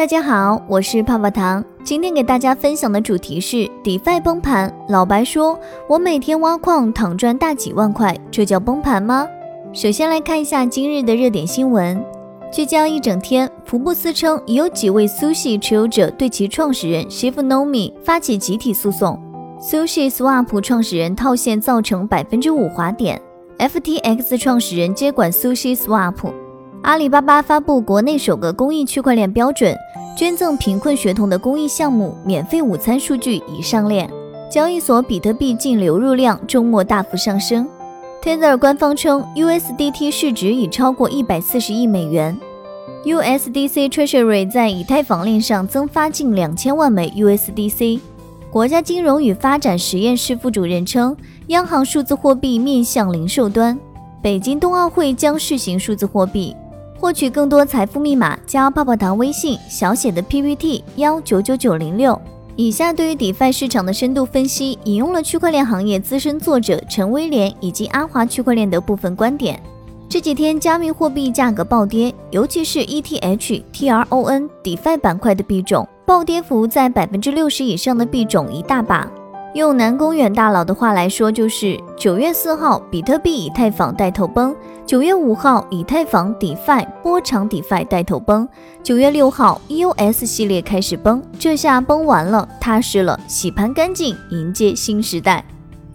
大家好，我是泡泡糖。今天给大家分享的主题是 DeFi 崩盘。老白说：“我每天挖矿躺赚大几万块，这叫崩盘吗？”首先来看一下今日的热点新闻。聚焦一整天，福布斯称已有几位 Sushi 持有者对其创始人 Shiv Nomi 发起集体诉讼。Sushi Swap 创始人套现造成百分之五滑点，FTX 创始人接管 Sushi Swap。阿里巴巴发布国内首个公益区块链标准，捐赠贫困学童的公益项目免费午餐数据已上链。交易所比特币净流入量周末大幅上升。Tether 官方称 USDT 市值已超过一百四十亿美元。USDC Treasury 在以太坊链上增发近两千万枚 USDC。国家金融与发展实验室副主任称，央行数字货币面向零售端。北京冬奥会将试行数字货币。获取更多财富密码，加泡泡糖微信小写的 PPT 幺九九九零六。以下对于 DeFi 市场的深度分析，引用了区块链行业资深作者陈威廉以及阿华区块链的部分观点。这几天加密货币价格暴跌，尤其是 ETH、TRON、DeFi 板块的币种，暴跌幅在百分之六十以上的币种一大把。用南宫远大佬的话来说，就是九月四号，比特币、以太坊带头崩；九月五号，以太坊、DeFi、波长 DeFi 带头崩；九月六号，EOS 系列开始崩。这下崩完了，踏实了，洗盘干净，迎接新时代。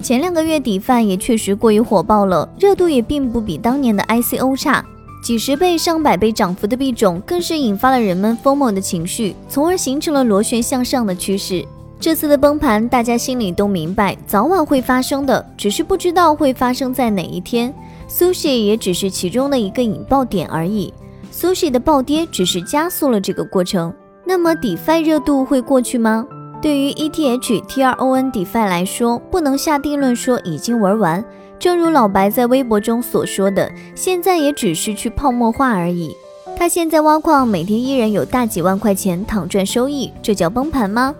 前两个月 DeFi 也确实过于火爆了，热度也并不比当年的 ICO 差，几十倍、上百倍涨幅的币种，更是引发了人们疯魔的情绪，从而形成了螺旋向上的趋势。这次的崩盘，大家心里都明白，早晚会发生的，只是不知道会发生在哪一天。Sushi 也只是其中的一个引爆点而已，Sushi 的暴跌只是加速了这个过程。那么 DeFi 热度会过去吗？对于 ETH、TRON、DeFi 来说，不能下定论说已经玩完。正如老白在微博中所说的，现在也只是去泡沫化而已。他现在挖矿，每天依然有大几万块钱躺赚收益，这叫崩盘吗？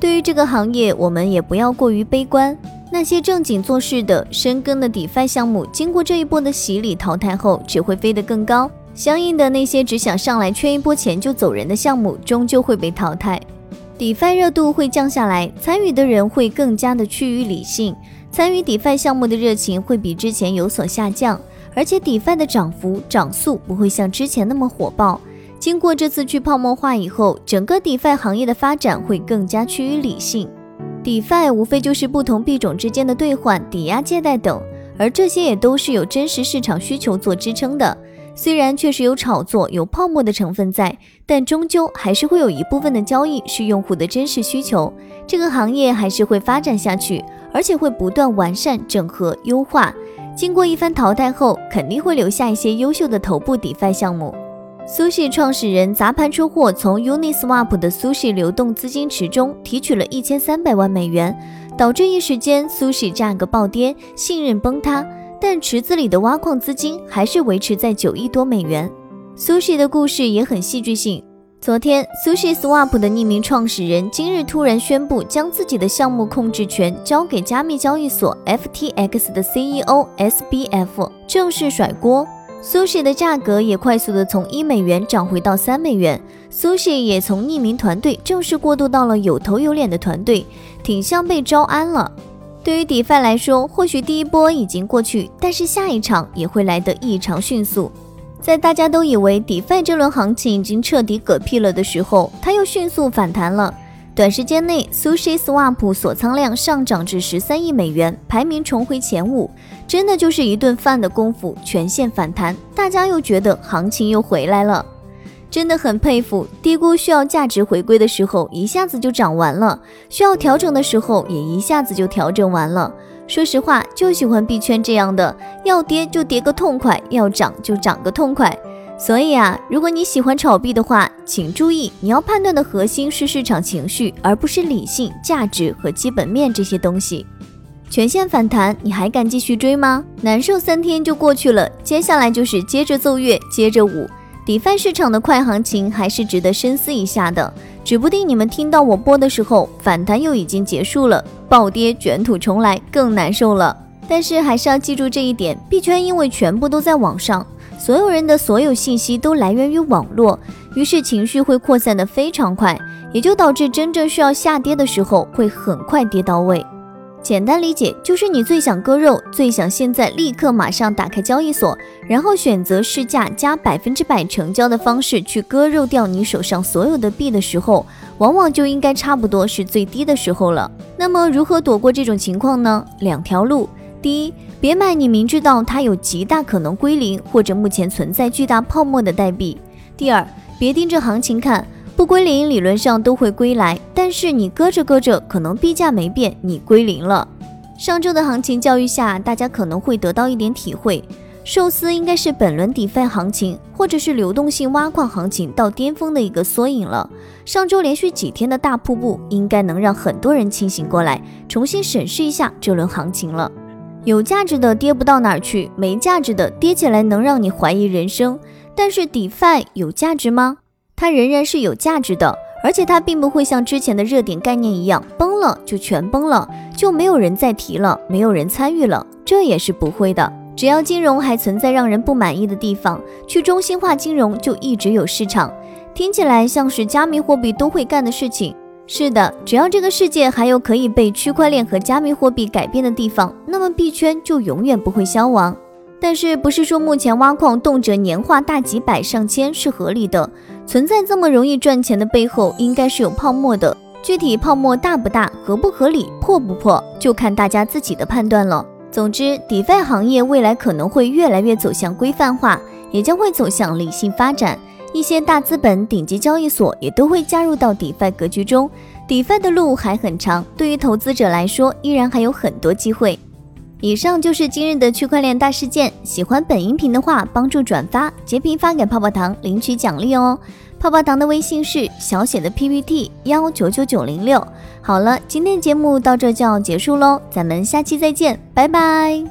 对于这个行业，我们也不要过于悲观。那些正经做事的、深耕的 DeFi 项目，经过这一波的洗礼淘汰后，只会飞得更高。相应的，那些只想上来圈一波钱就走人的项目，终究会被淘汰。DeFi 热度会降下来，参与的人会更加的趋于理性，参与 DeFi 项目的热情会比之前有所下降，而且 DeFi 的涨幅、涨速不会像之前那么火爆。经过这次去泡沫化以后，整个 DeFi 行业的发展会更加趋于理性。DeFi 无非就是不同币种之间的兑换、抵押、借贷等，而这些也都是有真实市场需求做支撑的。虽然确实有炒作、有泡沫的成分在，但终究还是会有一部分的交易是用户的真实需求。这个行业还是会发展下去，而且会不断完善、整合、优化。经过一番淘汰后，肯定会留下一些优秀的头部 DeFi 项目。Sushi 创始人砸盘出货，从 Uniswap 的 Sushi 流动资金池中提取了一千三百万美元，导致一时间 Sushi 价格暴跌，信任崩塌。但池子里的挖矿资金还是维持在九亿多美元。Sushi 的故事也很戏剧性。昨天，Sushi Swap 的匿名创始人今日突然宣布，将自己的项目控制权交给加密交易所 FTX 的 CEO SBF，正式甩锅。Sushi 的价格也快速的从一美元涨回到三美元，Sushi 也从匿名团队正式过渡到了有头有脸的团队，挺像被招安了。对于 DeFi 来说，或许第一波已经过去，但是下一场也会来得异常迅速。在大家都以为 DeFi 这轮行情已经彻底嗝屁了的时候，它又迅速反弹了。短时间内，Sushi Swap 锁仓量上涨至十三亿美元，排名重回前五，真的就是一顿饭的功夫，全线反弹，大家又觉得行情又回来了，真的很佩服。低估需要价值回归的时候，一下子就涨完了；需要调整的时候，也一下子就调整完了。说实话，就喜欢币圈这样的，要跌就跌个痛快，要涨就涨个痛快。所以啊，如果你喜欢炒币的话，请注意，你要判断的核心是市场情绪，而不是理性、价值和基本面这些东西。全线反弹，你还敢继续追吗？难受三天就过去了，接下来就是接着奏乐，接着舞。DeFi 市场的快行情还是值得深思一下的，指不定你们听到我播的时候，反弹又已经结束了，暴跌卷土重来，更难受了。但是还是要记住这一点，币圈因为全部都在网上。所有人的所有信息都来源于网络，于是情绪会扩散的非常快，也就导致真正需要下跌的时候会很快跌到位。简单理解就是你最想割肉，最想现在立刻马上打开交易所，然后选择市价加百分之百成交的方式去割肉掉你手上所有的币的时候，往往就应该差不多是最低的时候了。那么如何躲过这种情况呢？两条路：第一，别买你明知道它有极大可能归零或者目前存在巨大泡沫的代币；第二，别盯着行情看。不归零，理论上都会归来，但是你搁着搁着，可能币价没变，你归零了。上周的行情教育下，大家可能会得到一点体会。寿司应该是本轮 DeFi 行情，或者是流动性挖矿行情到巅峰的一个缩影了。上周连续几天的大瀑布，应该能让很多人清醒过来，重新审视一下这轮行情了。有价值的跌不到哪儿去，没价值的跌起来能让你怀疑人生。但是 DeFi 有价值吗？它仍然是有价值的，而且它并不会像之前的热点概念一样崩了就全崩了，就没有人再提了，没有人参与了，这也是不会的。只要金融还存在让人不满意的地方，去中心化金融就一直有市场。听起来像是加密货币都会干的事情。是的，只要这个世界还有可以被区块链和加密货币改变的地方，那么币圈就永远不会消亡。但是不是说目前挖矿动辄年化大几百上千是合理的？存在这么容易赚钱的背后，应该是有泡沫的。具体泡沫大不大、合不合理、破不破，就看大家自己的判断了。总之，DeFi 行业未来可能会越来越走向规范化，也将会走向理性发展。一些大资本、顶级交易所也都会加入到 DeFi 格局中。DeFi 的路还很长，对于投资者来说，依然还有很多机会。以上就是今日的区块链大事件。喜欢本音频的话，帮助转发、截屏发给泡泡糖，领取奖励哦。泡泡糖的微信是小写的 PPT 幺九九九零六。好了，今天节目到这就要结束喽，咱们下期再见，拜拜。